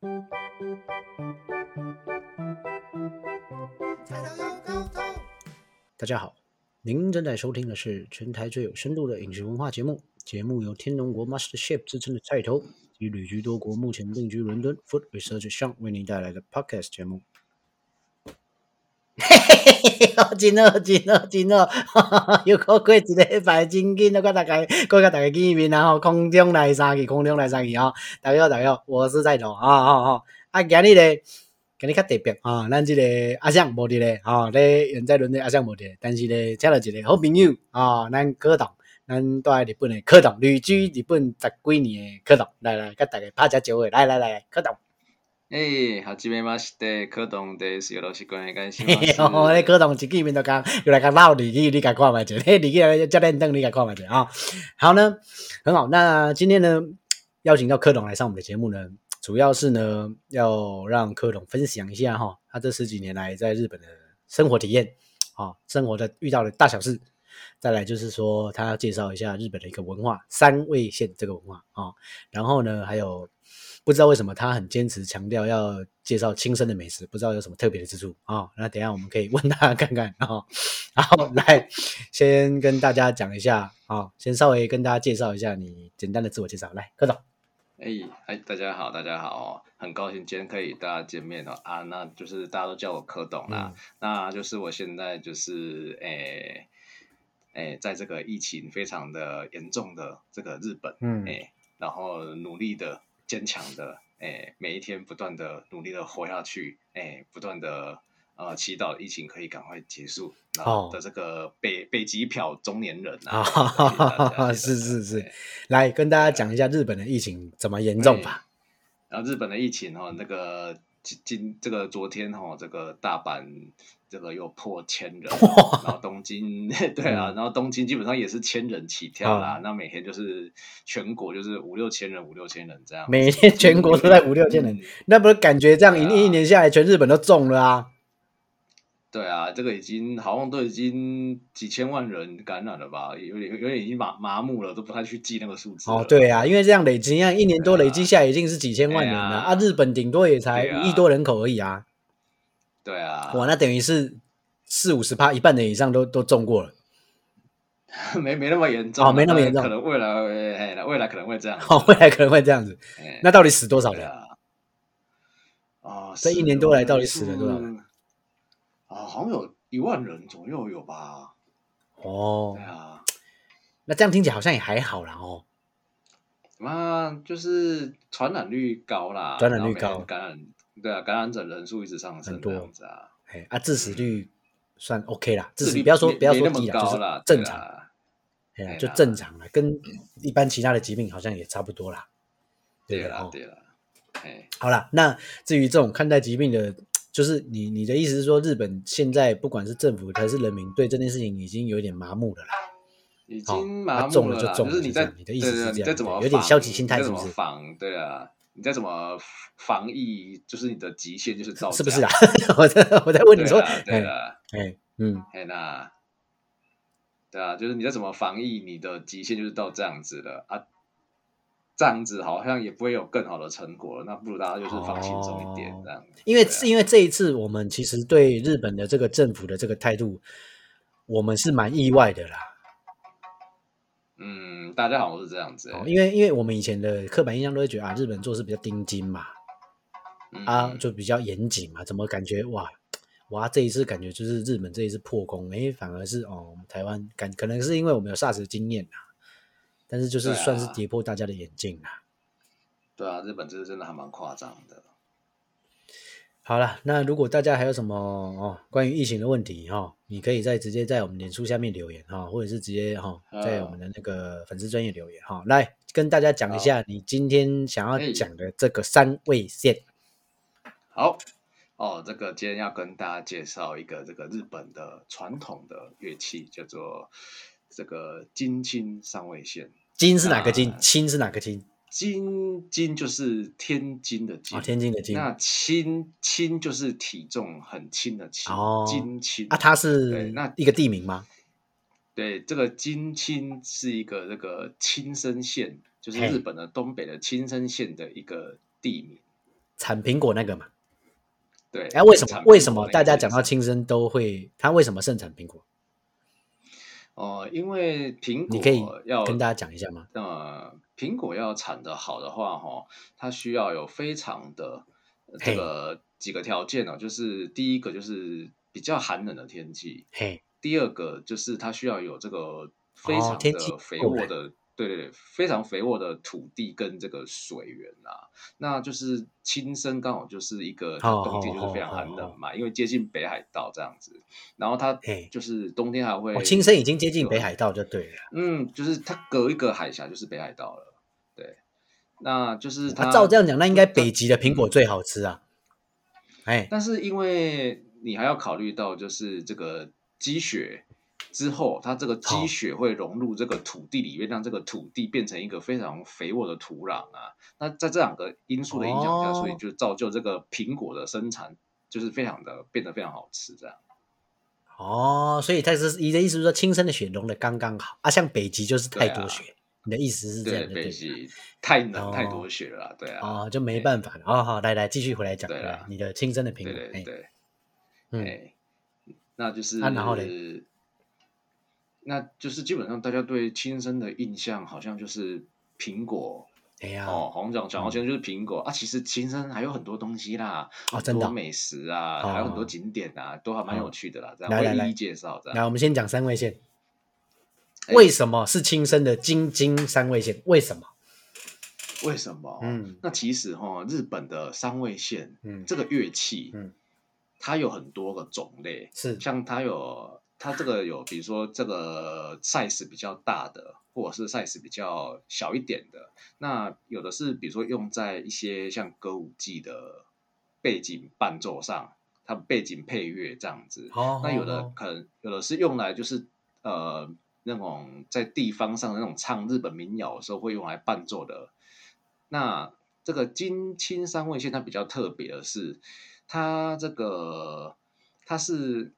大家好，您正在收听的是全台最有深度的饮食文化节目。节目由天龙国 Master Chef 之称的菜头及旅居多国、目前定居伦敦 Food Research 上为您带来的 Podcast 节目。嘿嘿嘿嘿，真好，真好，真好！又过过一礼拜，真紧，我大家，我甲大家见面然后空中来三去，空中来三去啊！大家好，大家好，我是菜头啊啊啊！啊，今日咧。今日较特别啊，咱即个阿相无伫咧，吼，咧远在伦敦阿相无伫咧，但是咧请了一个好朋友啊，咱柯董，咱住喺日本诶柯董，旅居日本十几年诶柯董，来来，甲大家拍只招诶，来来来，柯董。诶，好，这边嘛是的，柯董的是有罗是关系关系。哦，咧柯董一见面就讲，又来讲闹日语，你敢看觅者，嘿，日语教练灯，你敢看觅者啊。好呢，很好，那今天呢，邀请到柯董来上我们的节目呢。主要是呢，要让柯董分享一下哈，他这十几年来在日本的生活体验，啊，生活的遇到的大小事。再来就是说，他要介绍一下日本的一个文化，三味线这个文化啊。然后呢，还有不知道为什么他很坚持强调要介绍亲生的美食，不知道有什么特别的之处啊。那等下我们可以问他看看啊。然后来先跟大家讲一下啊，先稍微跟大家介绍一下你简单的自我介绍，来，柯董。哎，哎，大家好，大家好，很高兴今天可以大家见面哦啊，那就是大家都叫我柯董啦，那就是我现在就是诶诶，在这个疫情非常的严重的这个日本，嗯，哎，然后努力的、坚强的，哎，每一天不断的努力的活下去，哎，不断的。呃，祈祷疫情可以赶快结束。哦，的这个北北极漂中年人啊，是是是，来跟大家讲一下日本的疫情怎么严重吧。然后日本的疫情哈，那个今今这个昨天哈，这个大阪这个又破千人，然后东京 对啊，然后东京基本上也是千人起跳啦。那每天就是全国就是五六千人，五六千人这样。每天全国都在五六千人，那不是感觉这样一一年下来，全日本都中了啊？对啊，这个已经好像都已经几千万人感染了吧？有点有点已经麻麻木了，都不太去记那个数字。哦，对啊，因为这样累积，样一年多累积下来已经是几千万人了啊！日本顶多也才一亿多人口而已啊。对啊，哇，那等于是四五十趴，一半人以上都都中过了。没没那么严重，哦，没那么严重，可能未来哎，未来可能会这样。哦，未来可能会这样子。那到底死多少人啊？哦，这一年多来到底死了多少人？啊，好像有一万人左右有吧？哦，对啊，那这样听起来好像也还好啦哦。那就是传染率高啦，传染率高，感染对啊，感染者人数一直上升这样子啊。哎啊，致死率算 OK 啦，致死率不要说不要说低啦，就是正常。哎呀，就正常了，跟一般其他的疾病好像也差不多啦。对啦，对啦。哎，好了，那至于这种看待疾病的。就是你你的意思是说，日本现在不管是政府还是人民，对这件事情已经有点麻木了啦。已经麻木了，就是你在你的意思是这样，有点消极心态，是不是？防对啊，你在怎么防疫？就是你的极限就是到是不是啊？我在我在问你说，对啊，哎嗯，哎那对啊，就是你在怎么防疫？你的极限就是到这样子了啊。这样子好像也不会有更好的成果了，那不如大家就是放轻松一点这样。因为是因为这一次我们其实对日本的这个政府的这个态度，我们是蛮意外的啦。嗯，大家好像是这样子。因为因为我们以前的刻板印象都会觉得啊，日本做事比较钉金嘛，啊就比较严谨嘛，怎么感觉哇哇这一次感觉就是日本这一次破功，哎反而是哦台湾感可能是因为我们有 SARS 经验呐。但是就是算是跌破大家的眼镜啦。对啊，日本这个真的还蛮夸张的。好了，那如果大家还有什么哦关于疫情的问题哈，你可以再直接在我们脸书下面留言哈，或者是直接哈在我们的那个粉丝专业留言哈，来跟大家讲一下你今天想要讲的这个三味线。好哦，这个今天要跟大家介绍一个这个日本的传统的乐器，叫做这个金青三味线。金是哪个金？青是哪个青？金金就是天津的金，天津的金。那轻轻就是体重很轻的轻。哦，金轻啊，它是那一个地名吗？对，这个金青是一个那个青森县，就是日本的东北的青森县的一个地名。产苹果那个嘛。对，哎，为什么为什么大家讲到是亲生都会？它为什么盛产苹果？哦、因为苹果你可以要跟大家讲一下吗？呃，苹果要产的好的话，哈，它需要有非常的呃这个几个条件啊，就是第一个就是比较寒冷的天气，嘿，第二个就是它需要有这个非常的肥沃的，对对对，非常肥沃的土地跟这个水源啊，那就是亲生刚好就是一个冬天就是非常寒冷嘛，因为接近北海道这样子，然后它嘿就是冬天还会哦，亲生已经接近北海道就对了。嗯，就是它隔一个海峡就是北海道了，对，那就是它、啊，照这样讲，那应该北极的苹果最好吃啊。哎，但是因为你还要考虑到，就是这个积雪之后，它这个好积雪会融入这个土地里面，让这个土地变成一个非常肥沃的土壤啊。那在这两个因素的影响下，哦所以就造就这个苹果的生产就是非常的变得非常好吃，这样。哦，所以它是你的意思是说，亲生的雪融的刚刚好啊，像北极就是太多雪。你的意思是这样对，的，对了北极太冷太哦多雪了啊，对啊，哦，就没办法了。哦，好，来来，继续回来讲，对啦你的亲生的苹果，对，对对。嗯，哎，那就是、啊然后嘞那就是基本上大家对亲生的印象好像就是苹果哎呀，哦，好像讲讲到嗯。亲就是苹果、啊，其实亲生还有很多东西啦，哦真的美食啊，哦还有很多景点啊，都还蛮有趣的啦，这样来来来会一一介绍这来，样。我们先讲三位线，哎。为什么是亲生的京津三位线？为什么？为什么？嗯。那其实哈，日本的三味线嗯，这个乐器，嗯，它有很多个种类，是。像它有它这个有，比如说这个 size 比较大的，或者是 size 比较小一点的。那有的是比如说用在一些像歌舞伎的背景伴奏上，它背景配乐这样子。哦，那有的哦可能有的是用来就是呃那种在地方上的那种唱日本民谣的时候会用来伴奏的。那这个金青三味线它比较特别的是，它这个它是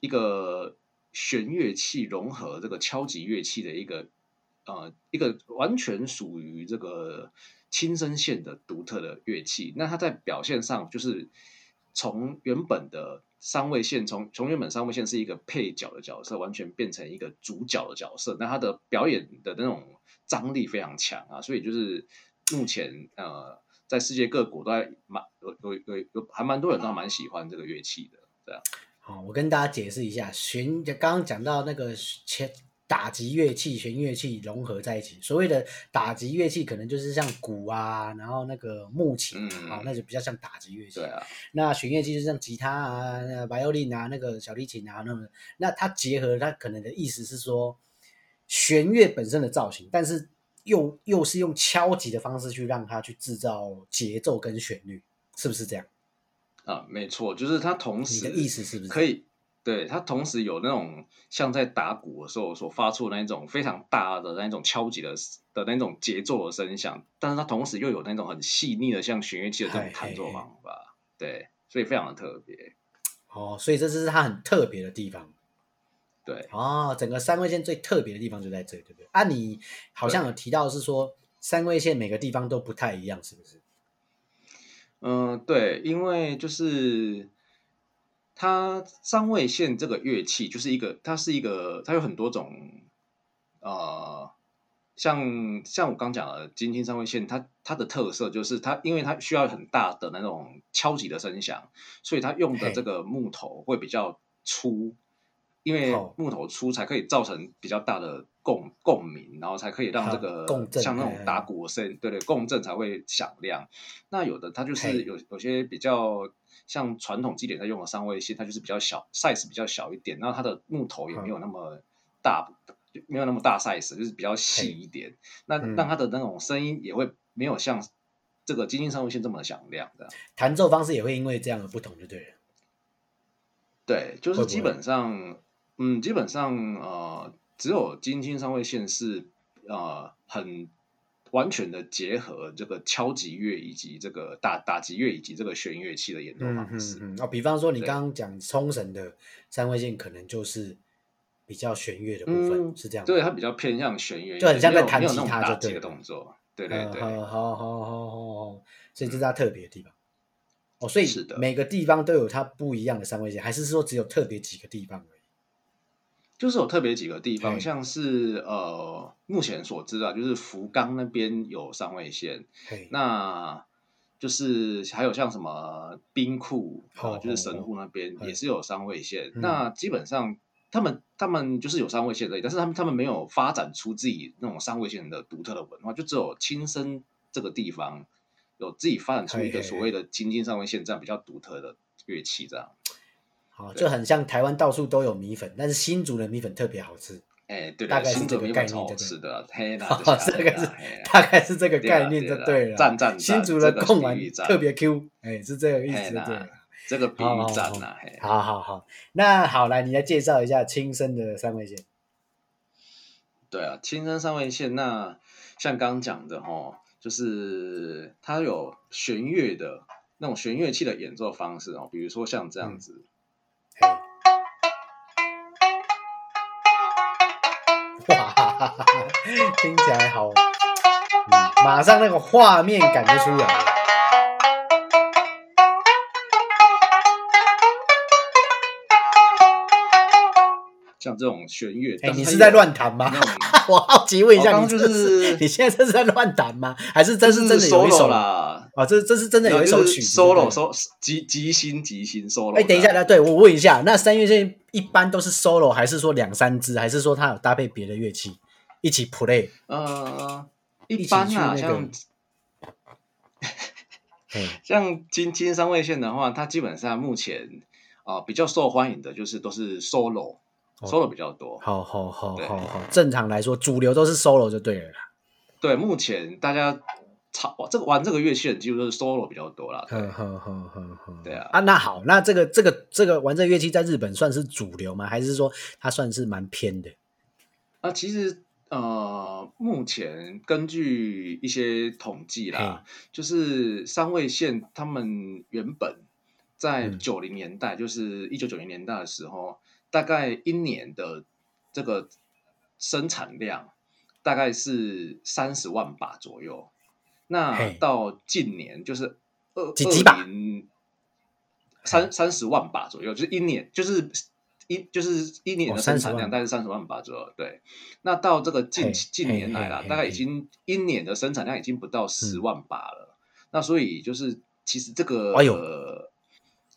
一个弦乐器融合这个敲击乐器的一个呃一个完全属于这个轻声线的独特的乐器。那它在表现上就是从原本的三位线，从从原本三位线是一个配角的角色，完全变成一个主角的角色。那他的表演的那种张力非常强啊，所以就是目前呃，在世界各国都还蛮有有有有还蛮多人都蛮喜欢这个乐器的，这样样。好，我跟大家解释一下，弦就刚刚讲到那个弦打击乐器、弦乐器融合在一起。所谓的打击乐器，可能就是像鼓啊，然后那个木琴啊，那就比较像打击乐器。对啊，那弦乐器就是像吉他啊、那 violin 啊、那个小提琴啊，那么那它结合它可能的意思是说，弦乐本身的造型，但是又又是用敲击的方式去让它去制造节奏跟旋律，是不是这样？啊，没错，就是它同你时的意思是不是可以？对，它同时有那种像在打鼓的时候所发出的那一种非常大的那一种敲击的的那种节奏的声响，但是它同时又有那种很细腻的像弦乐器的这种弹奏方法，对，所以非常的特别。哦，所以这是它很特别的地方。对，哦，整个三位线最特别的地方就在这里，对不对？啊，你好像有提到是说三位线每个地方都不太一样，是不是？嗯、对，因为就是它三味线这个乐器就是一个，它是一个，它有很多种，呃，像像我刚讲的金听三味线，它它的特色就是它，因为它需要很大的那种敲击的声响，所以它用的这个木头会比较粗，因为哦木头粗才可以造成比较大的共共鸣，然后才可以让这啊个共振像那种打鼓的声，对对，共振才会响亮。那有的它就是有有些比较像传统基点在用的三味线，它就是比较小，size 比较小一点，然后它的木头也没有那么大，没有那么大 size，就是比较细一点。那嗯让它的那种声音也会没有像这个金星三味线这么响亮的。弹奏方式也会因为这样的不同，就对了。对，就是基本上，嗯，基本上呃，只有金星三味线是呃很完全的结合这个敲击乐以及这个打打击乐以及这个弦乐器的演奏嗯方式。嗯嗯。哦，比方说你刚刚讲冲绳的三位线，可能就是比较弦乐的部分，嗯是这样。对，它比较偏向弦乐，就很像在弹吉他就打击的对了动作。对对对，嗯好好好好好好，所以这是它特别的地方。哦，所以每个地方都有它不一样的三味线，还是说只有特别几个地方？就是有特别几个地方，像是呃，目前所知啊就是福冈那边有三味线，那就是还有像什么冰库哦啊，就是神户那边哦也是有三味线。嗯那基本上他们他们就是有三味线而已，但是他们他们没有发展出自己那种三味线的独特的文化，就只有亲身这个地方有自己发展出一个所谓的京津三味线这样比较独特的乐器，这样。好，对就很像台湾到处都有米粉，但是新竹的米粉特别好吃，哎，对的，大概是这个概念对不对吃的，这个是大概是这个概念就对了。赞赞赞新竹的这个贡丸特别 Q，哎，是这个意思就对了。这个比好好喻赞好呐，好好好，那好来，你来介绍一下亲生的三味线。对啊，青山三味线那像刚刚讲的哈，就是它有弦乐的那种弦乐器的演奏方式哦，比如说像这样子，嘿哇，听起来好，嗯，马上那个画面感就出来了。像这种弦乐，哎、你是在有乱弹吗？我好奇问一下，我刚刚就你这是你现在这是在乱弹吗？还是真是真的有一首？啦，哦，这这是真的有一首曲子 solo 对 solo 即即兴即兴 solo。哎、等一下，来，对我问一下，那三月线一般都是 solo，还是说两三支，还是说它有搭配别的乐器一起 play？呃，一般啊，那个像，像金金三位线的话，它基本上目前啊、比较受欢迎的就是都是 solo、哦 solo 比较多。好好好好好，正常来说，主流都是 solo 就对了啦。对，目前大家操这个玩这个乐器的几乎都是 solo 比较多啦。对呵呵呵呵呵，对啊啊，那好，那这个这个这个玩这个乐器在日本算是主流吗？还是说它算是蛮偏的？那其实呃，目前根据一些统计啦，就是三味线他们原本在嗯九零年代，就是一九九零年代的时候，大概一年的这个生产量大概是三十万把左右。那到近年就是二几几把？二零三三十万把左右，就是一年就是一就是一年哦的生产量大概是三十万把左右。对，那到这个近近年来啦嘿嘿，大概已经一年的生产量已经不到十万把了。那所以就是其实这个，哎呦。呃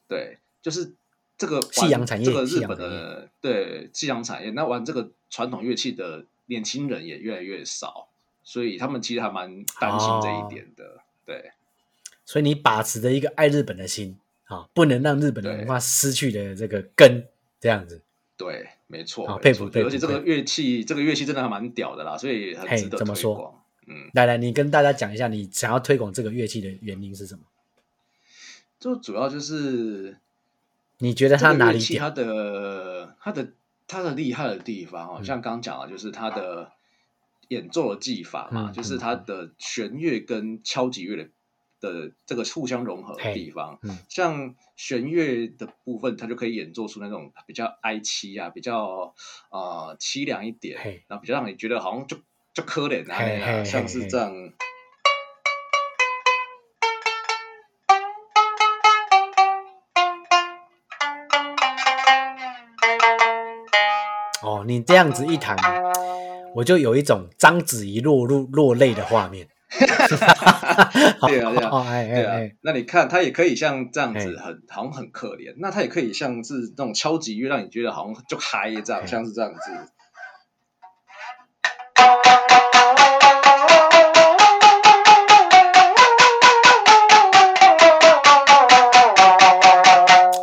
对，就是这个夕阳产业这个日本的对夕阳产业，那玩这个传统乐器的年轻人也越来越少，所以他们其实还蛮担心这一点的。对，所以你把持着一个爱日本的心啊，不能让日本的文化失去的这个根，这样子。对，没错，没好佩服错佩服而且这个佩乐器，这个乐器真的还蛮屌的啦，所以很值得怎么说推广。嗯，来来，你跟大家讲一下，你想要推广这个乐器的原因是什么？就主要就是你觉得它哪里它？的它的它的厉害的地方哦，嗯像刚刚讲的，就是它的演奏的技法嘛，嗯就是它的弦乐跟敲击乐的的这个互相融合的地方。嗯像弦乐的部分，它就可以演奏出那种比较哀凄啊，比较呃凄凉一点，然后比较让你觉得好像就就可怜啊像是这样。哦，你这样子一弹，我就有一种章子怡落入落泪的画面。对啊对啊。哦，哎哎对啊哎，，那你看，他也可以像这样子嘿很好像很可怜，那他也可以像是那种敲击乐，让你觉得好像就嗨这样，像是这样子。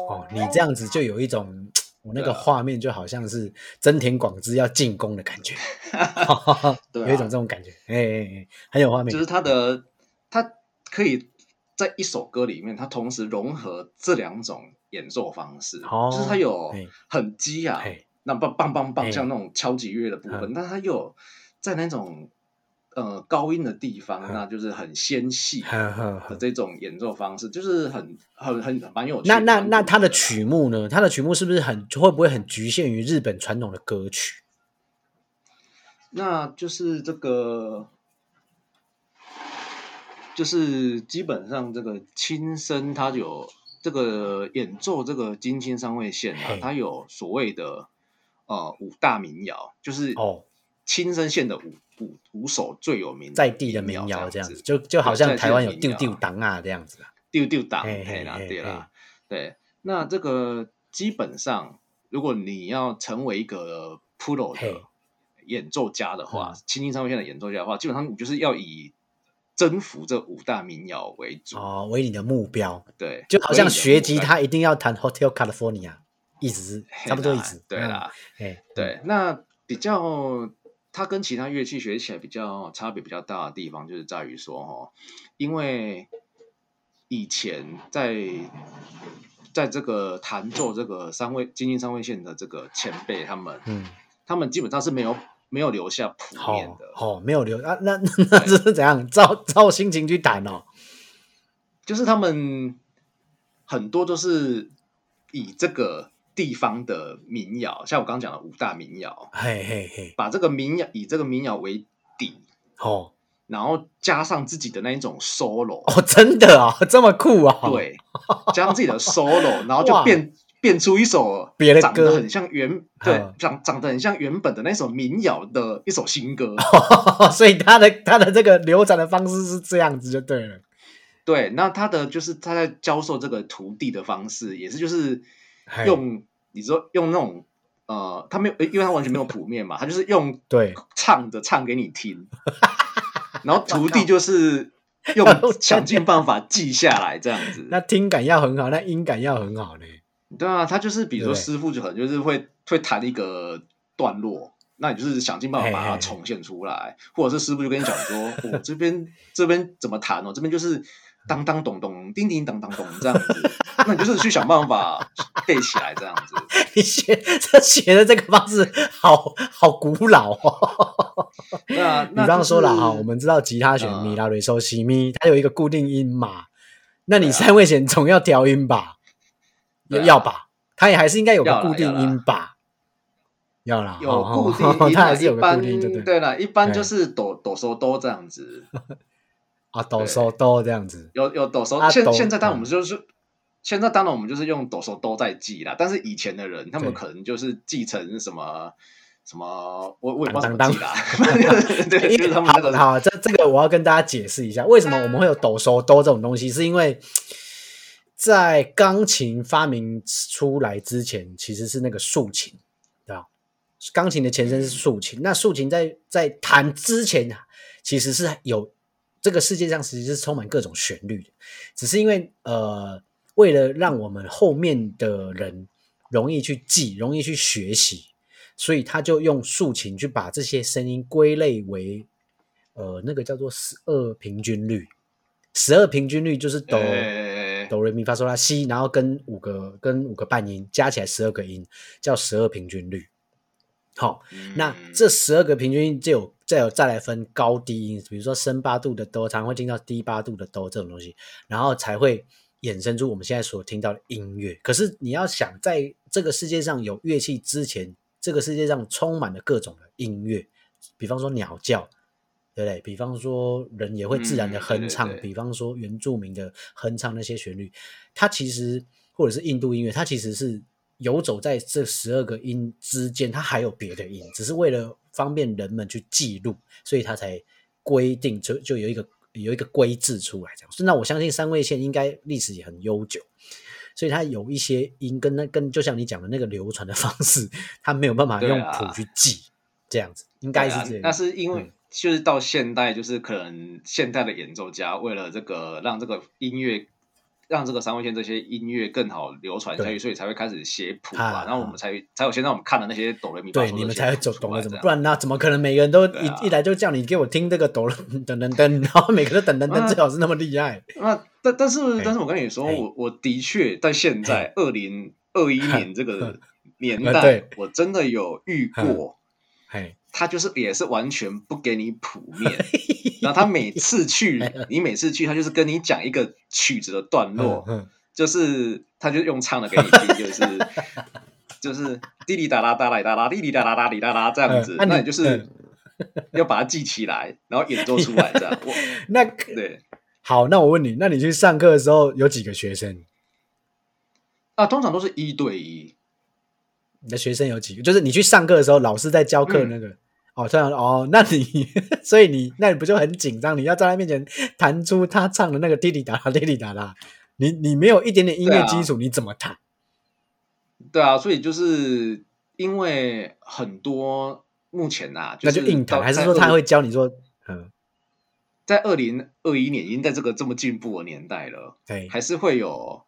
哦，你这样子就有一种我那个画面就好像是真田广之要进攻的感觉 对啊。有一种这种感觉，哎哎哎，很有画面。就是他的，他可以在一首歌里面，他同时融合这两种演奏方式，哦就是他有很激啊，那棒棒棒棒，像那种敲击乐的部分，但他又有在那种呃高音的地方，嗯那就是很纤细的呵这种演奏方式，就是很很很蛮有趣那那那它的曲目呢？它的曲目是不是很会不会很局限于日本传统的歌曲？那就是这个就是基本上这个轻声它有这个演奏这个金青三味线啊，它有所谓的呃五大民谣，就是哦，轻声线的五五五首最有名在地的民谣谣这样子，子，就就好像台湾有丢丢党啊这样子啊。丢丢档，嘿嘿嘿啦，嘿对啦，对。那这个基本上，如果你要成为一个 pro 嘿的演奏家的话嗯，轻轻三味线的演奏家的话，基本上你就是要以征服这五大民谣为主。哦，为你的目标，对，就好像学吉他一定要弹 Hotel California，一直差不多意啦思。对啦，对，那比较它跟其他乐器学起来比较差别比较大的地方，就是在于说哦，因为以前在在这个弹奏这个三位金星三位线的这个前辈，他们嗯，他们基本上是没有没有留下谱面好的，哦没有留啊，那那这是怎样？照照心情去弹哦。就是他们很多都是以这个地方的民谣，像我刚刚讲的五大民谣，嘿嘿嘿，把这个民谣以这个民谣为底，哦。然后加上自己的那一种 solo，、哦，真的哦，这么酷哦。，对，加上自己的 solo，然后就哇。变变出一首别的歌长得很像原对嗯长长得很像原本的那首民谣的一首新歌。所以他的他的这个流转的方式是这样子就对了。对，那他的就是他在教授这个徒弟的方式，也是就是嘿用你说用那种呃，他没有，因为他完全没有谱面嘛，他就是用 对，唱的唱给你听，然后徒弟就是用想尽办法记下来这样子。那听感要很好，那音感要很好呢。对啊，他就是比如说师傅就可能就是会会弹一个段落，那你就是想尽办法把它重现出来，或者是师傅就跟你讲说，我、这边这边怎么弹哦，这边就是当当咚咚，叮叮当当咚这样子，那你就是去想办法背起来这样子。你学这学的这个方式好好古老哦。对啊，比那方说了哈，我们知道吉他弦嗯咪拉瑞嗦西咪，它有一个固定音嘛，那你三位弦总要调音吧？要吧？它也还是应该有个固定音吧？要啦，有哦固定哦音啊，它还是有个固定，对不对？对了，一般哎就是哆哆嗦哆这样子，啊，抖手抖这样子。有有抖手。现现在当然我嗯们就是。现在当然我们就是用抖手抖在记啦，但是以前的人他们可能就是继承什么什么，我我也不知道怎么当记啦，对，因为就是他们那个好好，这这个我要跟大家解释一下，为什么我们会有抖手抖这种东西，是因为在钢琴发明出来之前，其实是那个竖琴，对吧？钢琴的前身是竖琴，那竖琴在在弹之前，其实是有这个世界上其实是充满各种旋律的，只是因为呃，为了让我们后面的人容易去记，容易去学习，所以他就用竖琴去把这些声音归类为呃那个叫做十二平均律。十二平均律就是哆、哎哆来咪发嗦拉西，然后跟五个跟五个半音加起来十二个音，叫十二平均律。好，那嗯这十二个平均音就有再有再来分高低音，比如说升八度的哆，常会听到低八度的哆这种东西，然后才会衍生出我们现在所听到的音乐。可是你要想，在这个世界上有乐器之前，这个世界上充满了各种的音乐，比方说鸟叫，对不对？比方说人也会自然的嗯对哼唱，对对比方说原住民的哼唱那些旋律，它其实或者是印度音乐，它其实是游走在这十二个音之间，它还有别的音，只是为了方便人们去记录，所以它才规定就就有一个有一个规制出来这样。那我相信三味线应该历史也很悠久。所以它有一些音跟那跟就像你讲的那个流传的方式，它没有办法用谱去记，这样子应该是这样。啊那是因为嗯就是到现代，就是可能现代的演奏家为了这个让这个音乐。让这个三味线这些音乐更好流传下去，所以才会开始写谱啊嘛，然后我们才才有现在我们看的那些哆来咪发对，你们才会走走懂了怎么，不然那怎么可能每个人都一、啊一来就叫你给我听这个抖了噔噔噔，然后每个都噔噔噔，啊最好是那么厉害。那但但是但是我跟你说，我我的确在现在二零二一 年这个年代我真的有遇过，嘿，他就是也是完全不给你谱面，然后他每次去，你每次去，他就是跟你讲一个曲子的段落，嗯就是他就用唱的给你听，就是 就是滴滴答答答啦答啦，滴滴答答答滴答答这样子，那你就是要把它记起来，然后演奏出来这样。我那对好，那我问你，那你去上课的时候有几个学生？啊，通常都是一对一。你的学生有几个？就是你去上课的时候，老师在教课那个。哦，这样哦，那你 所以你那你不就很紧张？你要在他面前弹出他唱的那个滴滴答答滴滴答答，你你没有一点点音乐基础，你怎么弹？对啊，所以就是因为很多目前呐，那就硬弹，还是说他会教你说，嗯，在二零二一年已经在这个这么进步的年代了，对，还是会有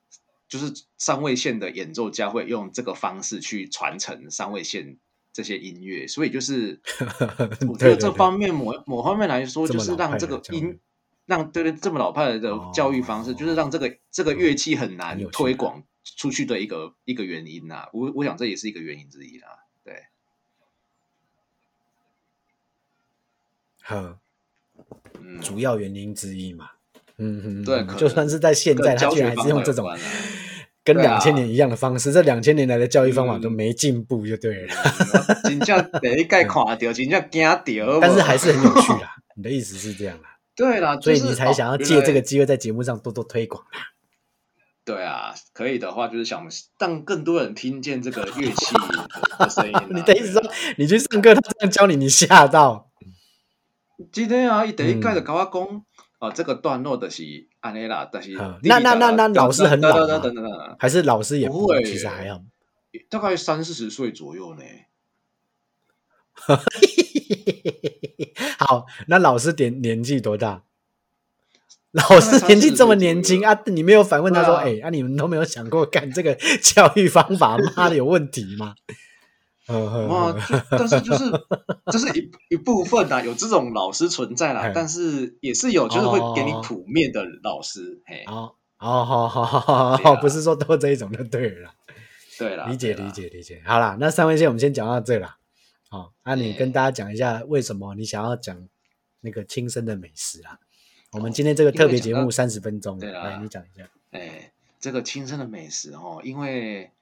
就是三位线的演奏家会用这个方式去传承三位线。这些音乐，所以就是 我觉得这方面某某方面来说，就是让这个音让对对这么老派的教育方式，就是让这个这个乐器很难推广出去的一个一个原因呐。我我想这也是一个原因之一啦。对，好，主要原因之一嘛。嗯哼，对，就算是在现在，他居然还是用这种。跟两千年一样的方式，这两千年来的教育方法都没进步，就对了。真叫第一盖看掉，真叫惊掉。但是还是很有趣啦。你的意思是这样啦？对啦，所以你才想要借这个机会在节目上多多推广啦。对啊，可以的话就是想让更多人听见这个乐器的声音。你的意思说，你去上课，他这样教你，你吓到？今天啊，一第一盖就跟我讲。哦，这个段落的是安尼啦，但是那那那那老师很老吗？还是老师也不会？其实还好，大概三四十岁左右呢。好，那老师点年纪多大？老师年纪这么年轻啊？你没有反问他说：“哎，啊，你们都没有想过干这个教育方法，妈的有问题吗？” 哇！但是就是这是一一部分啊，有这种老师存在啦，但是也是有就是会给你谱面的老师。嘿，哦哦，好好好好，不是说都这一种就对了。对了，理解理解理解。好啦，那三位先我们先讲到这啦。好，那你跟大家讲一下为什么你想要讲那个亲生的美食啊？我们今天这个特别节目三十分钟，来你讲一下。哎，这个亲生的美食哦，因为。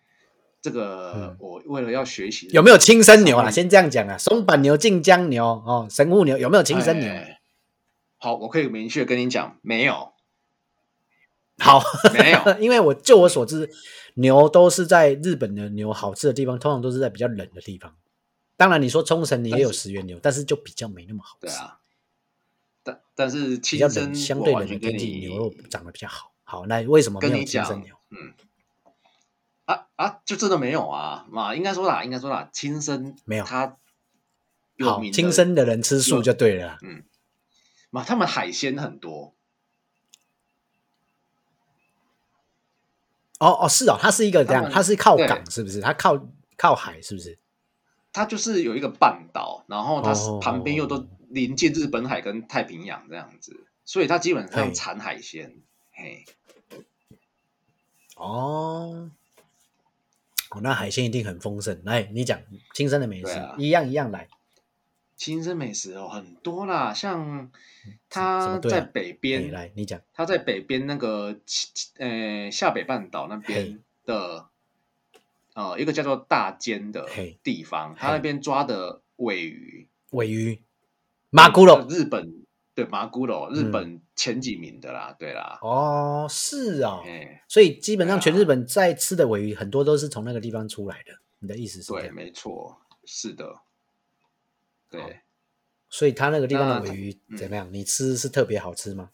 这个我为了要学习，有没有青生牛啊？先这样讲啊，松板牛、晋江牛哦，神户牛有没有青生牛？好，我可以明确跟你讲，没有。好，没有，因为我就我所知，牛都是在日本的牛好吃的地方，通常都是在比较冷的地方。当然，你说冲绳也有石原牛，但是就比较没那么好吃。对啊，但但是比较冷，相对冷的天气，牛肉长得比较好。好，那为什么没有青生牛？嗯。啊啊，就真的没有啊嘛？应该说啦，应该说啦，亲生没有他好亲生的人吃素就对了。嗯，嘛，他们海鲜很多。哦哦，是哦，它是一个这样，它是靠港是不是？它靠靠海是不是？它就是有一个半岛，然后它旁边又都临近日本海跟太平洋这样子，所以它基本上产海鲜。嘿，哦。那海鲜一定很丰盛。来，你讲亲生的美食，一样一样来。亲生美食哦，很多啦，像他在北边，来你讲，他在北边那个呃下北半岛那边的呃一个叫做大间的地方，他那边抓的尾鱼，尾鱼，马古罗，日本。对麻古楼，日本前几名的啦，对啦。哦，是啊，所以基本上全日本在吃的尾鱼很多都是从那个地方出来的。你的意思是？对，没错，是的。对，所以他那个地方的尾鱼怎么样？你吃是特别好吃吗？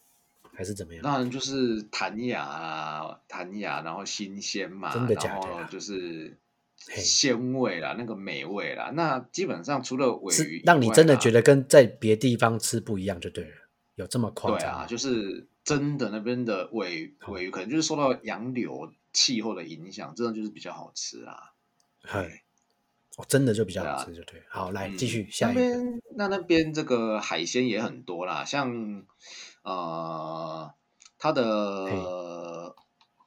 还是怎么样？当然就是弹牙啊，弹牙，然后新鲜嘛，真的假的？就是鲜味啦，那个美味啦。那基本上除了尾鱼，让你真的觉得跟在别地方吃不一样就对了。有这么夸张？对啊，就是真的那边的尾尾鱼，可能就是受到洋流气候的影响，真的就是比较好吃啊。对，哦，真的就比较好吃，就对。好，来继续下一边。那那边这个海鲜也很多啦，像呃，它的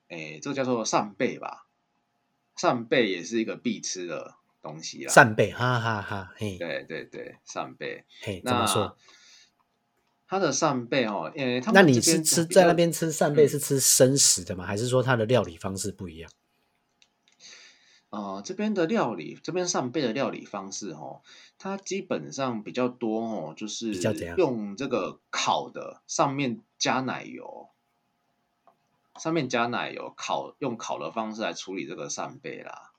哎，这个叫做扇贝吧。扇贝也是一个必吃的东西啦。扇贝，哈哈哈，嘿，对对对，扇贝，嘿，怎么说？它的扇贝哦，呃，那你是吃在那边吃扇贝是吃生食的吗？还是说它的料理方式不一样？呃，这边的料理，这边扇贝的料理方式哦，它基本上比较多哦，就是用这个烤的，上面加奶油，上面加奶油烤，用烤的方式来处理这个扇贝啦。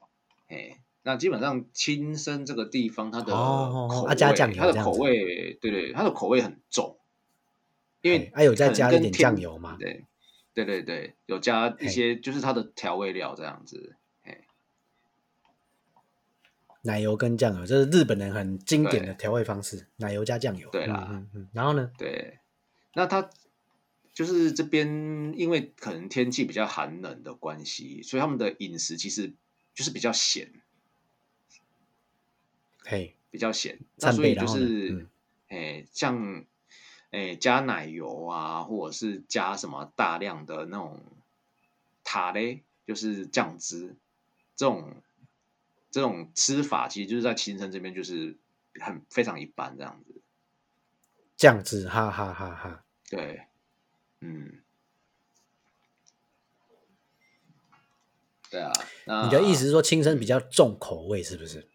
哎，那基本上青森这个地方，它的口味，啊加酱油它的口味，对对，它的口味很重，因为它啊有再加一点酱油嘛对对对对，有加一些就是它的调味料这样子。奶油跟酱油，这是日本人很经典的对调味方式，奶油加酱油。对啦嗯嗯嗯。然后呢？对，那它就是这边因为可能天气比较寒冷的关系，所以他们的饮食其实就是比较咸，嘿，比较咸。那，所以就？是嗯，，诶、像诶、加奶油啊，或者是加什么大量的那种塔嘞，就是酱汁这种这种吃法，其实就是在青城这边就是很非常一般这样子。酱汁，哈哈哈哈。对，嗯，对啊，那你的意思是说轻生比较重口味，是不是？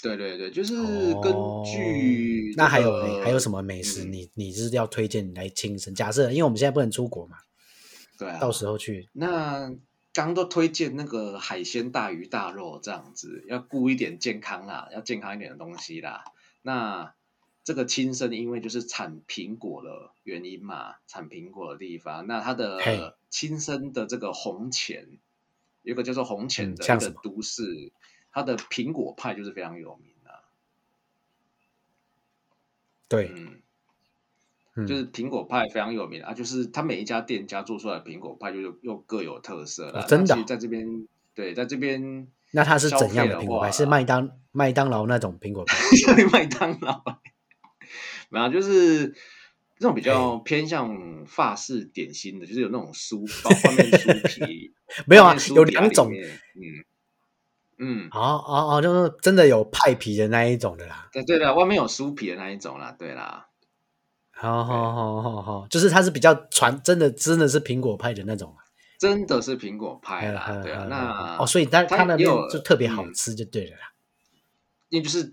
对对对，就是根据、哦那还有呢？还有什么？美食嗯你你是要推荐来轻生？假设因为我们现在不能出国嘛，对啊，到时候去那刚都推荐那个海鲜大鱼大肉这样子，要顾一点健康啦，要健康一点的东西啦。那这个亲生因为就是产苹果的原因嘛，产苹果的地方，那它的亲生的这个红钱，有一个叫做红钱的都市，它的苹果派就是非常有名的、对，嗯，嗯，就是苹果派非常有名啊，就是它每一家店家做出来的苹果派就又又各有特色了。哦真的在这边，对，在这边那它是怎样的苹果派？是麦当麦当劳那种苹果派？像麦当劳，没有，就是这种比较偏向法式点心的，就是有那种酥包，外面酥皮，没有啊有皮两种。嗯嗯，哦哦哦，就是真的有派皮的那一种的啦。对对的，外面有酥皮的那一种啦，对啦，好好好好好，就是它是比较传，真的真的是苹果派的那种啊。真的是苹果派啦，嗯对啊嗯，那哦，所以它它它那边就特别好嗯吃，就对了啦。因为就是嘿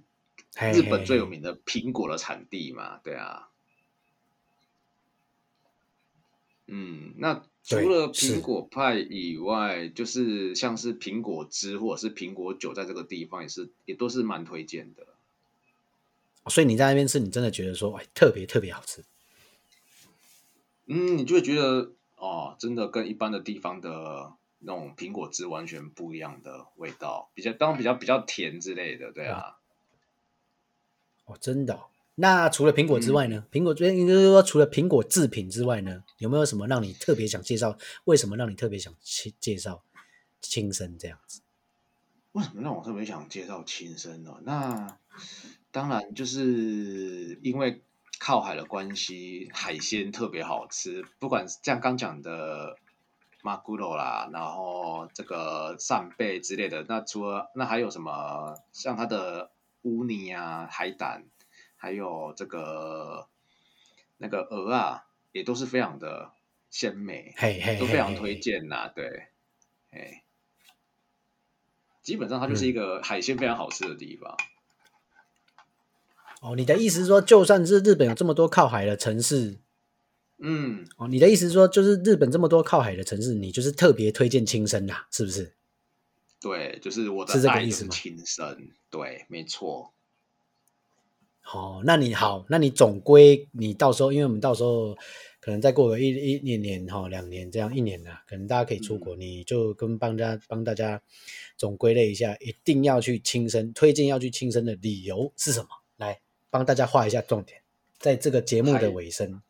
日本最有名的苹果的产地嘛，对啊。嗯，那除了是苹果派以外，就是像是苹果汁或者是苹果酒，在这个地方也是也都是蛮推荐的。所以你在那边吃，你真的觉得说，哎，特别特别好吃。嗯，你就会觉得哦，真的跟一般的地方的那种苹果汁完全不一样的味道，比较当然比较比较甜之类的，对啊。哦，真的、哦。那除了苹果之外嗯呢？苹果这边应该说，除了苹果制品之外呢，有没有什么让你特别想介绍？为什么让你特别想介介绍亲生这样子？为什么让我特别想介绍亲生呢？那当然就是因为靠海的关系，海鲜特别好吃。不管是像刚讲的马古罗啦，然后这个扇贝之类的，那除了那还有什么像它的乌尼啊、海胆，还有这个那个鹅啊，也都是非常的鲜美。嘿嘿，都非常推。荐呐、对，哎，基本上它就是嗯一个海鲜非常好吃的地方。哦，你的意思是说，就算是日本有这么多靠海的城市，嗯，哦，你的意思是说，就是日本这么多靠海的城市，你就是特别推荐青森啦，是不是？对，就是我的是这个意思吗亲生，对，没错。哦，那你好，那你总归你到时候，因为我们到时候可能再过个一一一年哈、两年这样一年啊，可能大家可以出国，你就跟帮大家帮大家总归类一下，一定要去亲身推荐要去亲身的理由是什么？来帮大家画一下重点，在这个节目的尾声，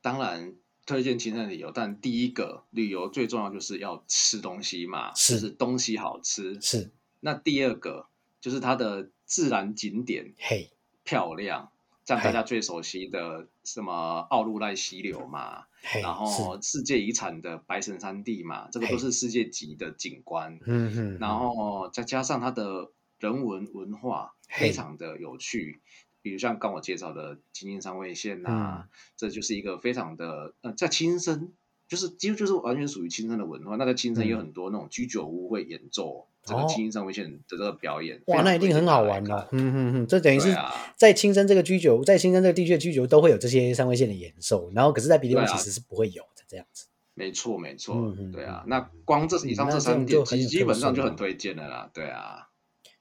当然推荐亲生旅游，但第一个旅游最重要就是要吃东西嘛，是。就是东西好吃。是。那第二个就是它的自然景点嘿，漂亮，像大家最熟悉的什么奥路赖溪流嘛，嘿，然后世界遗产的白神山地嘛，这个都是世界级的景观。嗯嗯，然后再加上它的人文文化非常的有趣，比如像刚我介绍的金金山卫线呐、嗯这就是一个非常的呃，在亲生就是几乎就是完全属于亲生的文化。那在亲生嗯有很多那种居酒屋会演奏这个青山危线的这个表演。哇，那一定很好玩了。嗯嗯嗯，这等于是啊在青森这个居酒，在青森这个地区的居酒都会有这些三味线的演奏，然后可是，在别地方对啊其实是不会有的这样子。没错没错对啊。那光这以上那这这三点，样就很有其实基本上就很推荐的啦。对啊，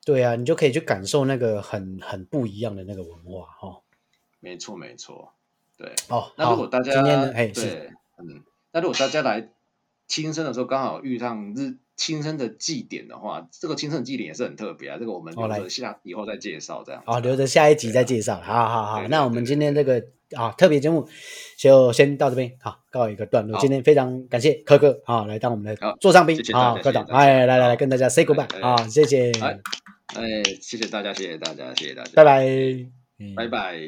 对啊，你就可以去感受那个很很不一样的那个文化哈、哦。没错没错，对。哦，那如果大家今天呢，嘿是对，嗯，那如果大家来亲生的时候刚好遇上日亲生的祭典的话，这个亲生的祭典也是很特别啊。这个我们留着下以后再介绍，这样好留着下一集再介绍。好好好，那我们今天这个啊特别节目就先到这边，好告一个段落。今天非常感谢柯哥啊来当我们的座上宾谢谢大啊，柯董，家谢谢大家哎，来来来跟大家 say goodbye 哎啊，谢谢，哎哎，谢谢大家，谢谢大家，谢谢大家，拜，拜，嗯拜拜。